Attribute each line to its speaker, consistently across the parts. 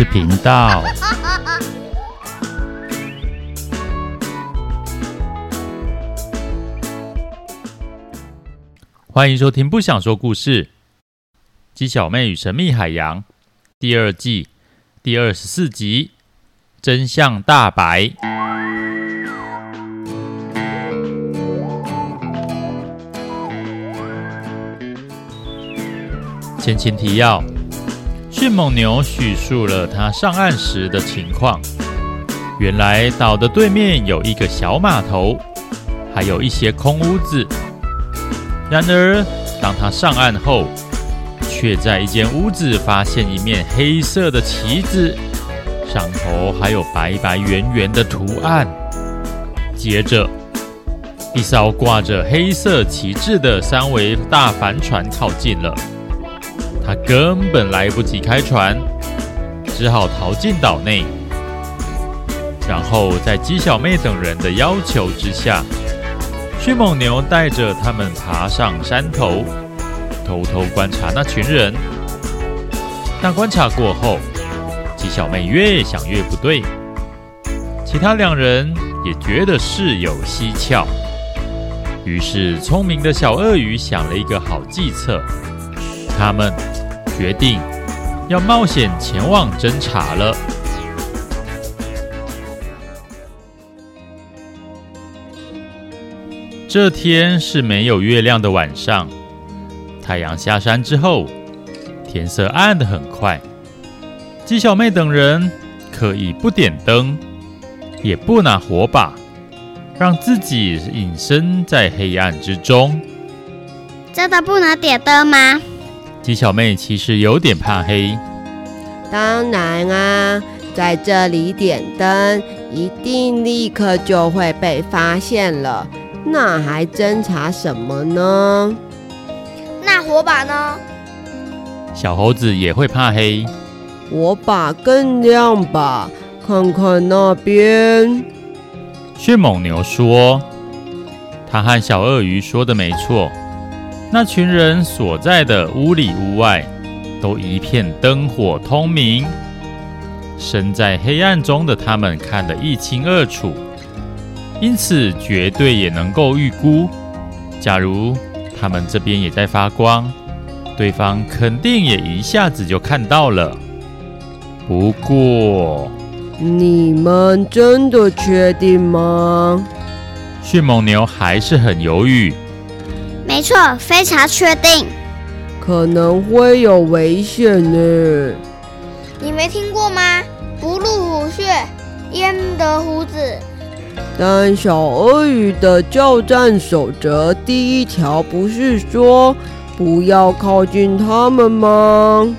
Speaker 1: 事频道。欢迎收听《不想说故事》，鸡小妹与神秘海洋第二季第二十四集，真相大白。前情提要：迅猛牛叙述了他上岸时的情况。原来岛的对面有一个小码头，还有一些空屋子。然而，当他上岸后，却在一间屋子发现一面黑色的旗子，上头还有白白圆圆的图案。接着，一艘挂着黑色旗帜的三桅大帆船靠近了。他根本来不及开船，只好逃进岛内。然后在鸡小妹等人的要求之下，迅猛牛带着他们爬上山头，偷偷观察那群人。但观察过后，鸡小妹越想越不对，其他两人也觉得事有蹊跷。于是，聪明的小鳄鱼想了一个好计策，他们。决定要冒险前往侦查了。这天是没有月亮的晚上，太阳下山之后，天色暗得很快。鸡小妹等人可以不点灯，也不拿火把，让自己隐身在黑暗之中。
Speaker 2: 真的不能点灯吗？
Speaker 1: 鸡小妹其实有点怕黑。
Speaker 3: 当然啊，在这里点灯，一定立刻就会被发现了。那还侦查什么呢？
Speaker 2: 那火把呢？
Speaker 1: 小猴子也会怕黑。
Speaker 3: 火把更亮吧？看看那边。
Speaker 1: 迅猛牛说：“他和小鳄鱼说的没错。”那群人所在的屋里屋外，都一片灯火通明。身在黑暗中的他们看得一清二楚，因此绝对也能够预估，假如他们这边也在发光，对方肯定也一下子就看到了。不过，
Speaker 3: 你们真的确定吗？
Speaker 1: 迅猛牛还是很犹豫。
Speaker 2: 没错，非常确定，
Speaker 3: 可能会有危险呢。
Speaker 2: 你没听过吗？不入虎穴，焉得虎子。
Speaker 3: 但小鳄鱼的教战守则第一条不是说不要靠近他们吗？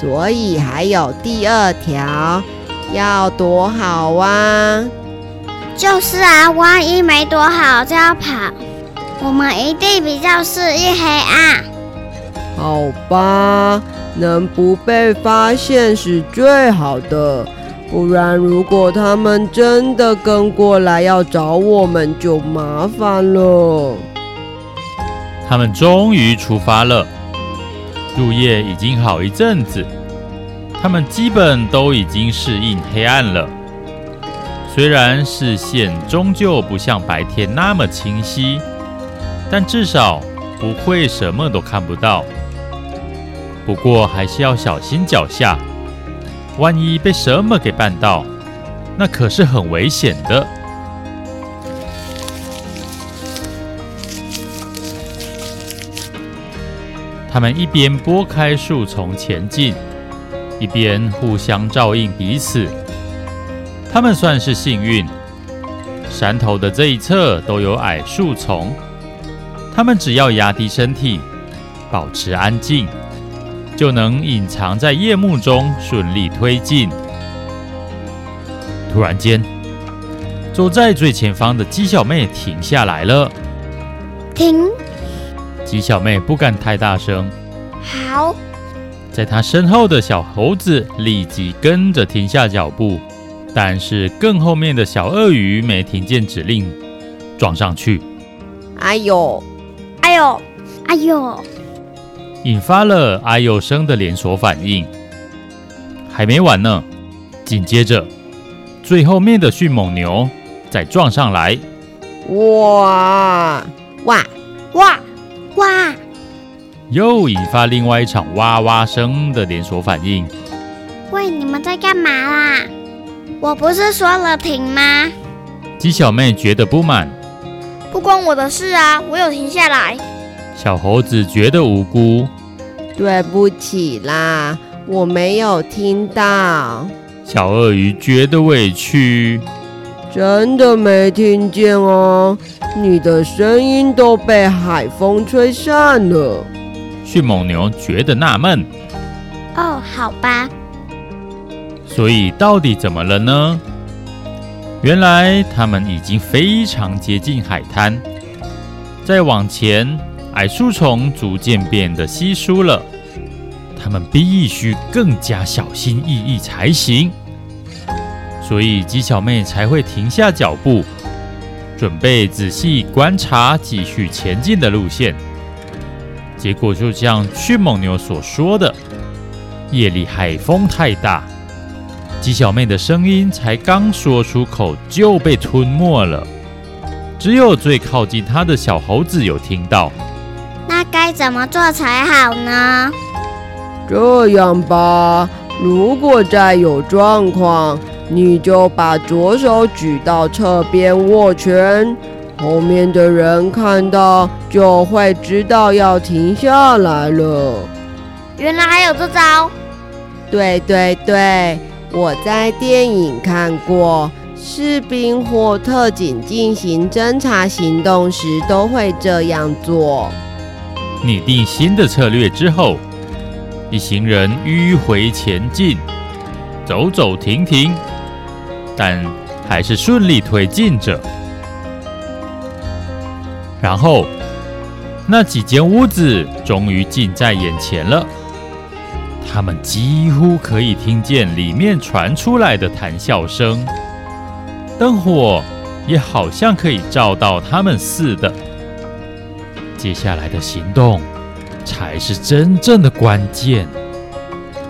Speaker 3: 所以还有第二条，要躲好啊。
Speaker 2: 就是啊，万一没躲好就要跑。我们一定比较适应黑暗。
Speaker 3: 好吧，能不被发现是最好的。不然，如果他们真的跟过来要找我们，就麻烦了。
Speaker 1: 他们终于出发了。入夜已经好一阵子，他们基本都已经适应黑暗了。虽然视线终究不像白天那么清晰。但至少不会什么都看不到。不过还是要小心脚下，万一被什么给绊到，那可是很危险的。他们一边拨开树丛前进，一边互相照应彼此。他们算是幸运，山头的这一侧都有矮树丛。他们只要压低身体，保持安静，就能隐藏在夜幕中顺利推进。突然间，走在最前方的鸡小妹停下来了。
Speaker 2: 停！
Speaker 1: 鸡小妹不敢太大声。
Speaker 2: 好。
Speaker 1: 在她身后的小猴子立即跟着停下脚步，但是更后面的小鳄鱼没听见指令，撞上去。
Speaker 3: 哎呦！
Speaker 2: 哎呦，哎呦！
Speaker 1: 引发了哎呦声的连锁反应。还没完呢，紧接着最后面的迅猛牛再撞上来，
Speaker 3: 哇哇
Speaker 2: 哇哇！
Speaker 1: 又引发另外一场哇哇声的连锁反应。
Speaker 2: 喂，你们在干嘛啦？我不是说了停吗？
Speaker 1: 鸡小妹觉得不满，
Speaker 4: 不关我的事啊，我有停下来。
Speaker 1: 小猴子觉得无辜，
Speaker 3: 对不起啦，我没有听到。
Speaker 1: 小鳄鱼觉得委屈，
Speaker 3: 真的没听见哦，你的声音都被海风吹散了。
Speaker 1: 迅猛牛觉得纳闷，
Speaker 2: 哦，好吧。
Speaker 1: 所以到底怎么了呢？原来他们已经非常接近海滩，再往前，矮树丛逐渐变得稀疏了。他们必须更加小心翼翼才行。所以鸡小妹才会停下脚步，准备仔细观察继续前进的路线。结果就像迅猛牛所说的，夜里海风太大。鸡小妹的声音才刚说出口就被吞没了，只有最靠近她的小猴子有听到。
Speaker 2: 那该怎么做才好呢？
Speaker 3: 这样吧，如果再有状况，你就把左手举到侧边握拳，后面的人看到就会知道要停下来了。
Speaker 4: 原来还有这招？
Speaker 3: 对对对。我在电影看过，士兵或特警进行侦查行动时都会这样做。
Speaker 1: 拟定新的策略之后，一行人迂回前进，走走停停，但还是顺利推进着。然后，那几间屋子终于近在眼前了。他们几乎可以听见里面传出来的谈笑声，灯火也好像可以照到他们似的。接下来的行动才是真正的关键，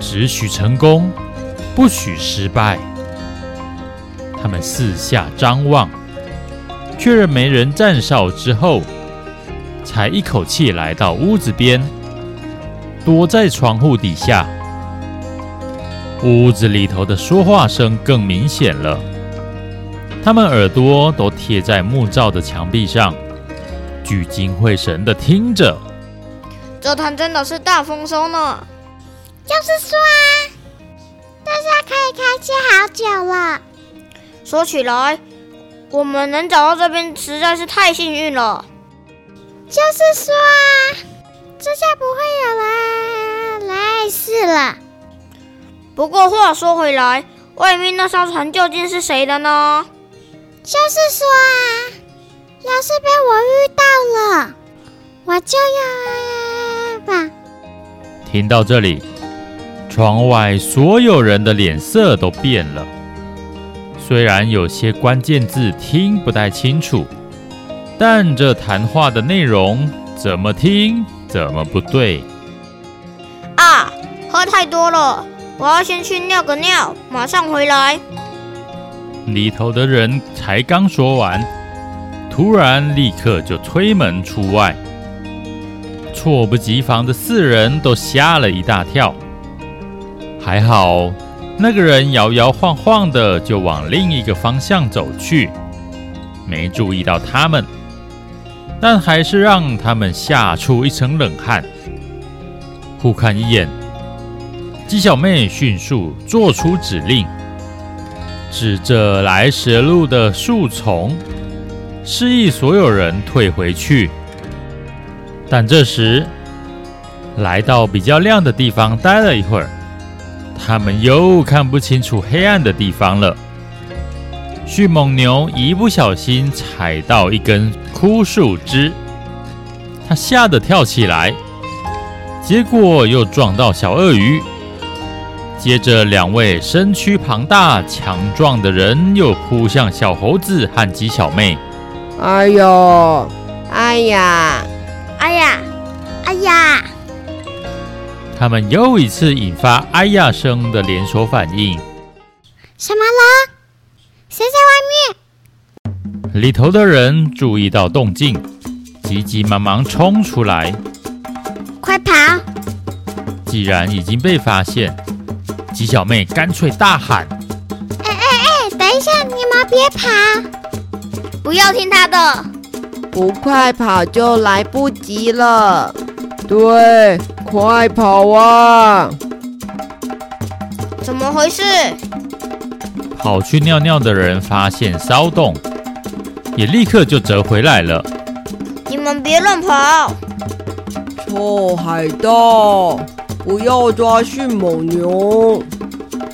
Speaker 1: 只许成功，不许失败。他们四下张望，确认没人站哨之后，才一口气来到屋子边。躲在窗户底下，屋子里头的说话声更明显了。他们耳朵都贴在木造的墙壁上，聚精会神地听着。
Speaker 4: 这坛真的是大丰收呢！
Speaker 2: 就是说啊，大家可以开心好久了。
Speaker 4: 说起来，我们能找到这边实在是太幸运了。
Speaker 2: 就是说啊。这下不会有人来事了。
Speaker 4: 不过话说回来，外面那艘船究竟是谁的呢？
Speaker 2: 就是说啊，要是被我遇到了，我就要吧。
Speaker 1: 听到这里，窗外所有人的脸色都变了。虽然有些关键字听不太清楚，但这谈话的内容怎么听？怎么不对？
Speaker 4: 啊，喝太多了，我要先去尿个尿，马上回来。
Speaker 1: 里头的人才刚说完，突然立刻就推门出外，猝不及防的四人都吓了一大跳。还好，那个人摇摇晃晃的就往另一个方向走去，没注意到他们。但还是让他们吓出一层冷汗。互看一眼，鸡小妹迅速做出指令，指着来时路的树丛，示意所有人退回去。但这时，来到比较亮的地方待了一会儿，他们又看不清楚黑暗的地方了。迅猛牛一不小心踩到一根枯树枝，他吓得跳起来，结果又撞到小鳄鱼。接着，两位身躯庞大、强壮的人又扑向小猴子和鸡小妹。
Speaker 3: 哎呦！哎呀！
Speaker 4: 哎呀！
Speaker 2: 哎呀！
Speaker 1: 他们又一次引发“哎呀”声的连锁反应。
Speaker 2: 什么了？谁在外面？
Speaker 1: 里头的人注意到动静，急急忙忙冲出来。
Speaker 2: 快跑！
Speaker 1: 既然已经被发现，鸡小妹干脆大喊：“
Speaker 2: 哎哎哎，等一下，你们别跑！
Speaker 4: 不要听他的，
Speaker 3: 不快跑就来不及了。对，快跑啊！
Speaker 4: 怎么回事？”
Speaker 1: 跑去尿尿的人发现骚动，也立刻就折回来了。
Speaker 4: 你们别乱跑！
Speaker 3: 臭海盗，不要抓迅猛牛！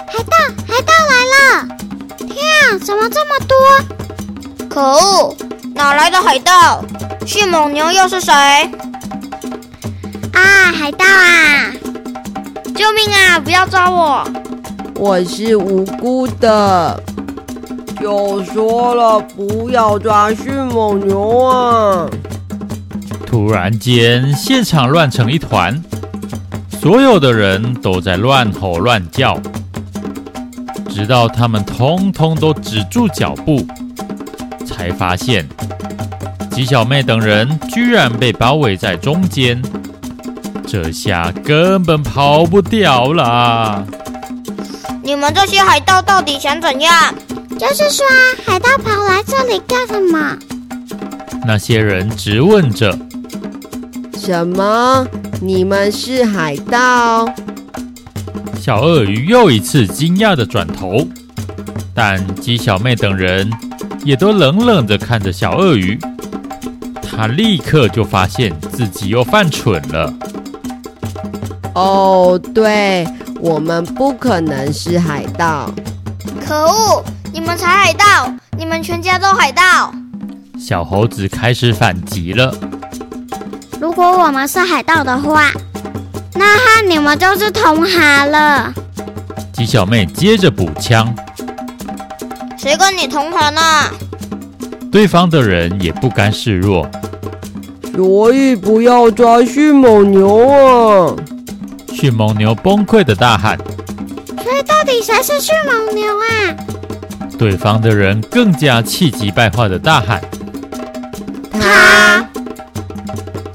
Speaker 2: 海盗，海盗来了！天啊，怎么这么多？
Speaker 4: 可恶，哪来的海盗？迅猛牛又是谁？
Speaker 2: 啊，海盗啊！
Speaker 4: 救命啊！不要抓我！
Speaker 3: 我是无辜的，就说了不要抓迅猛牛啊！
Speaker 1: 突然间，现场乱成一团，所有的人都在乱吼乱叫，直到他们通通都止住脚步，才发现吉小妹等人居然被包围在中间，这下根本跑不掉了。
Speaker 4: 你们这些海盗到底想怎样？
Speaker 2: 就是说，海盗跑来这里干什么？
Speaker 1: 那些人直问着。
Speaker 3: 什么？你们是海盗？
Speaker 1: 小鳄鱼又一次惊讶的转头，但鸡小妹等人也都冷冷的看着小鳄鱼。他立刻就发现自己又犯蠢了。
Speaker 3: 哦，对，我们不可能是海盗。
Speaker 4: 可恶！你们才海盗！你们全家都海盗！
Speaker 1: 小猴子开始反击了。
Speaker 2: 如果我们是海盗的话，那和你们就是同行了。
Speaker 1: 鸡小妹接着补枪：“
Speaker 4: 谁跟你同行啊？”
Speaker 1: 对方的人也不甘示弱，
Speaker 3: 所以不要抓迅猛牛啊！
Speaker 1: 迅猛牛崩溃的大喊：“
Speaker 2: 所以到底谁是迅猛牛啊？”
Speaker 1: 对方的人更加气急败坏的大喊：“
Speaker 3: 他！”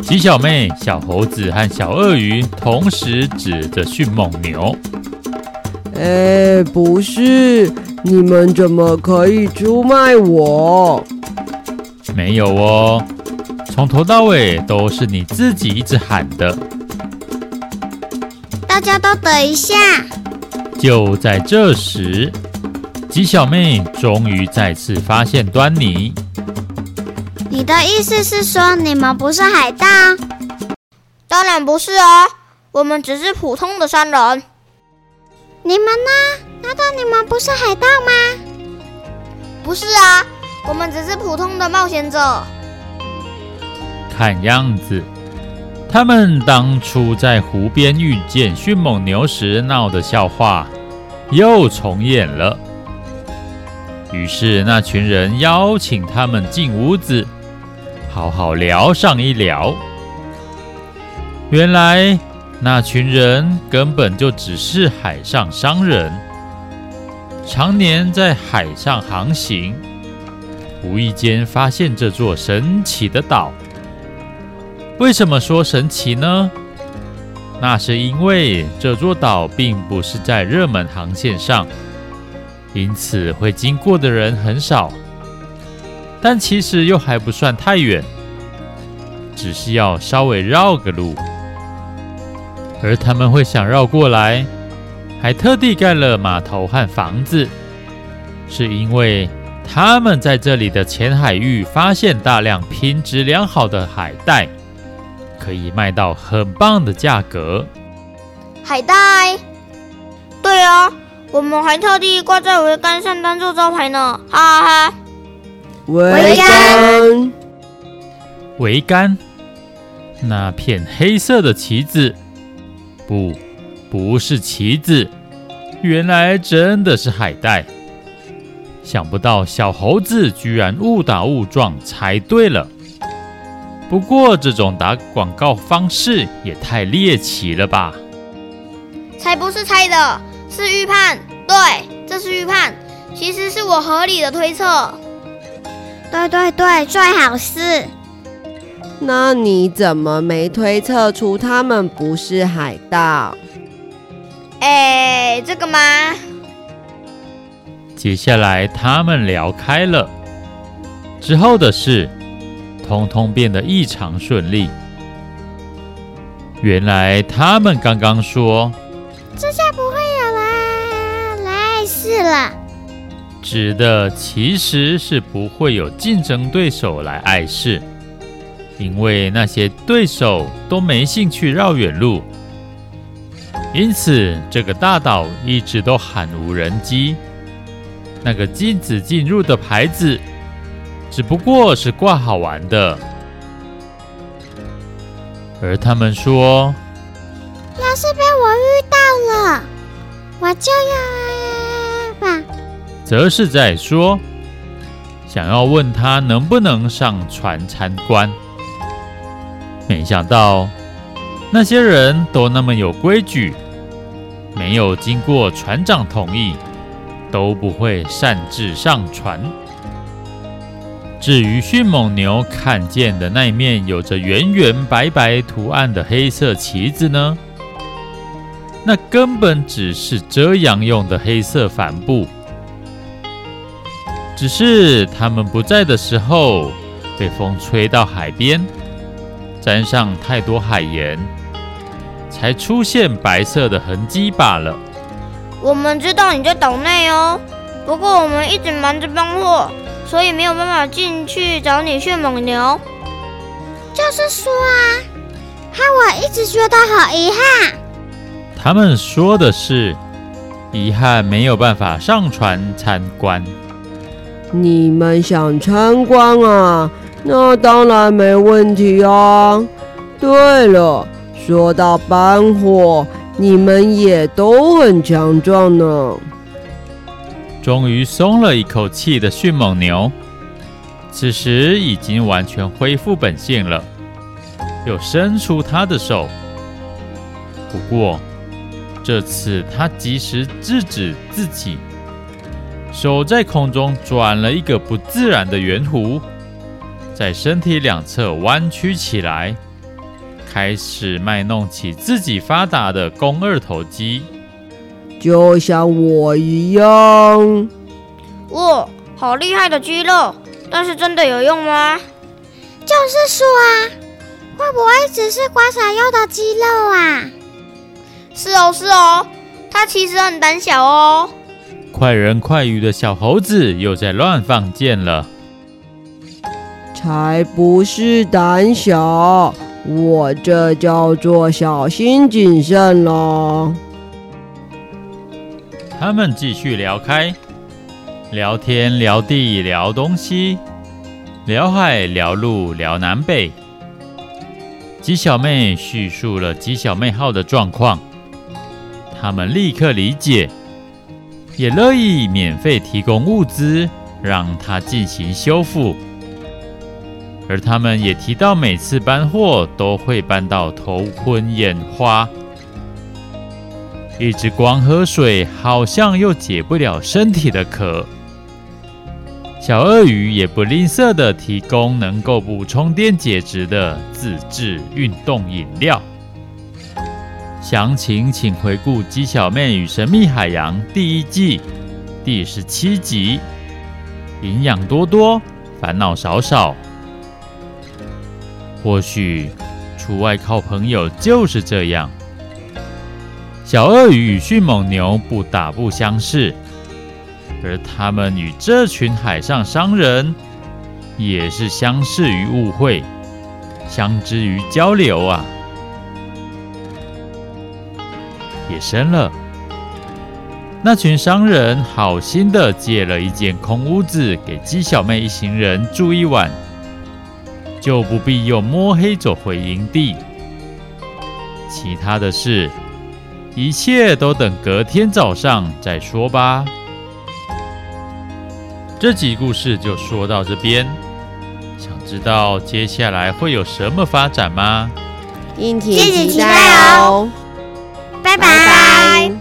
Speaker 1: 鸡小妹、小猴子和小鳄鱼同时指着迅猛牛：“
Speaker 3: 哎，不是，你们怎么可以出卖我？
Speaker 1: 没有哦，从头到尾都是你自己一直喊的。”
Speaker 2: 大家都等一下。
Speaker 1: 就在这时，鸡小妹终于再次发现端倪。
Speaker 2: 你的意思是说你们不是海盗？
Speaker 4: 当然不是哦，我们只是普通的商人。
Speaker 2: 你们呢？难道你们不是海盗吗？
Speaker 4: 不是啊，我们只是普通的冒险者。
Speaker 1: 看样子，他们当初在湖边遇见迅猛牛时闹的笑话又重演了。于是那群人邀请他们进屋子。好好聊上一聊。原来那群人根本就只是海上商人，常年在海上航行，无意间发现这座神奇的岛。为什么说神奇呢？那是因为这座岛并不是在热门航线上，因此会经过的人很少。但其实又还不算太远，只是要稍微绕个路。而他们会想绕过来，还特地盖了码头和房子，是因为他们在这里的浅海域发现大量品质良好的海带，可以卖到很棒的价格。
Speaker 4: 海带？对啊，我们还特地挂在桅杆上当做招牌呢，哈哈哈。
Speaker 3: 桅杆，
Speaker 1: 桅杆，那片黑色的旗子，不，不是旗子，原来真的是海带。想不到小猴子居然误打误撞猜对了。不过这种打广告方式也太猎奇了吧？
Speaker 4: 才不是猜的，是预判。对，这是预判，其实是我合理的推测。
Speaker 2: 对对对，最好是。
Speaker 3: 那你怎么没推测出他们不是海盗？
Speaker 4: 哎，这个吗？
Speaker 1: 接下来他们聊开了，之后的事，通通变得异常顺利。原来他们刚刚说，
Speaker 2: 这下不会有啦，来碍事了。
Speaker 1: 指的其实是不会有竞争对手来碍事。因为那些对手都没兴趣绕远路，因此这个大岛一直都罕无人迹。那个禁止进入的牌子，只不过是挂好玩的。而他们说，
Speaker 2: 要是被我遇到了，我就要吧。
Speaker 1: 则是在说，想要问他能不能上船参观。没想到那些人都那么有规矩，没有经过船长同意，都不会擅自上船。至于迅猛牛看见的那一面有着圆圆白白图案的黑色旗子呢？那根本只是遮阳用的黑色帆布，只是他们不在的时候，被风吹到海边。沾上太多海盐，才出现白色的痕迹罢了。
Speaker 4: 我们知道你在岛内哦，不过我们一直忙着搬货，所以没有办法进去找你。迅猛牛，
Speaker 2: 就是说啊，害我一直觉得好遗憾。
Speaker 1: 他们说的是遗憾没有办法上船参观。
Speaker 3: 你们想参观啊？那当然没问题啊！对了，说到搬货，你们也都很强壮呢。
Speaker 1: 终于松了一口气的迅猛牛，此时已经完全恢复本性了，又伸出他的手。不过这次他及时制止自己，手在空中转了一个不自然的圆弧。在身体两侧弯曲起来，开始卖弄起自己发达的肱二头肌，
Speaker 3: 就像我一样。
Speaker 4: 哇，好厉害的肌肉！但是真的有用吗？
Speaker 2: 就是说啊，会不会只是观赏用的肌肉啊？
Speaker 4: 是哦，是哦，他其实很胆小哦。
Speaker 1: 快人快语的小猴子又在乱放箭了。
Speaker 3: 才不是胆小，我这叫做小心谨慎喽。
Speaker 1: 他们继续聊开，聊天聊地聊东西，聊海聊路聊南北。鸡小妹叙述了鸡小妹号的状况，他们立刻理解，也乐意免费提供物资，让她进行修复。而他们也提到，每次搬货都会搬到头昏眼花，一直光喝水，好像又解不了身体的渴。小鳄鱼也不吝啬地提供能够补充电解质的自制运动饮料。详情请回顾《鸡小妹与神秘海洋》第一季第十七集。营养多多，烦恼少少。或许出外靠朋友就是这样。小鳄鱼与迅猛牛不打不相识，而他们与这群海上商人也是相识于误会，相知于交流啊。夜深了，那群商人好心的借了一间空屋子给鸡小妹一行人住一晚。就不必又摸黑走回营地。其他的事，一切都等隔天早上再说吧。这集故事就说到这边，想知道接下来会有什么发展吗？
Speaker 3: 敬请期待哦！
Speaker 2: 拜拜。拜拜。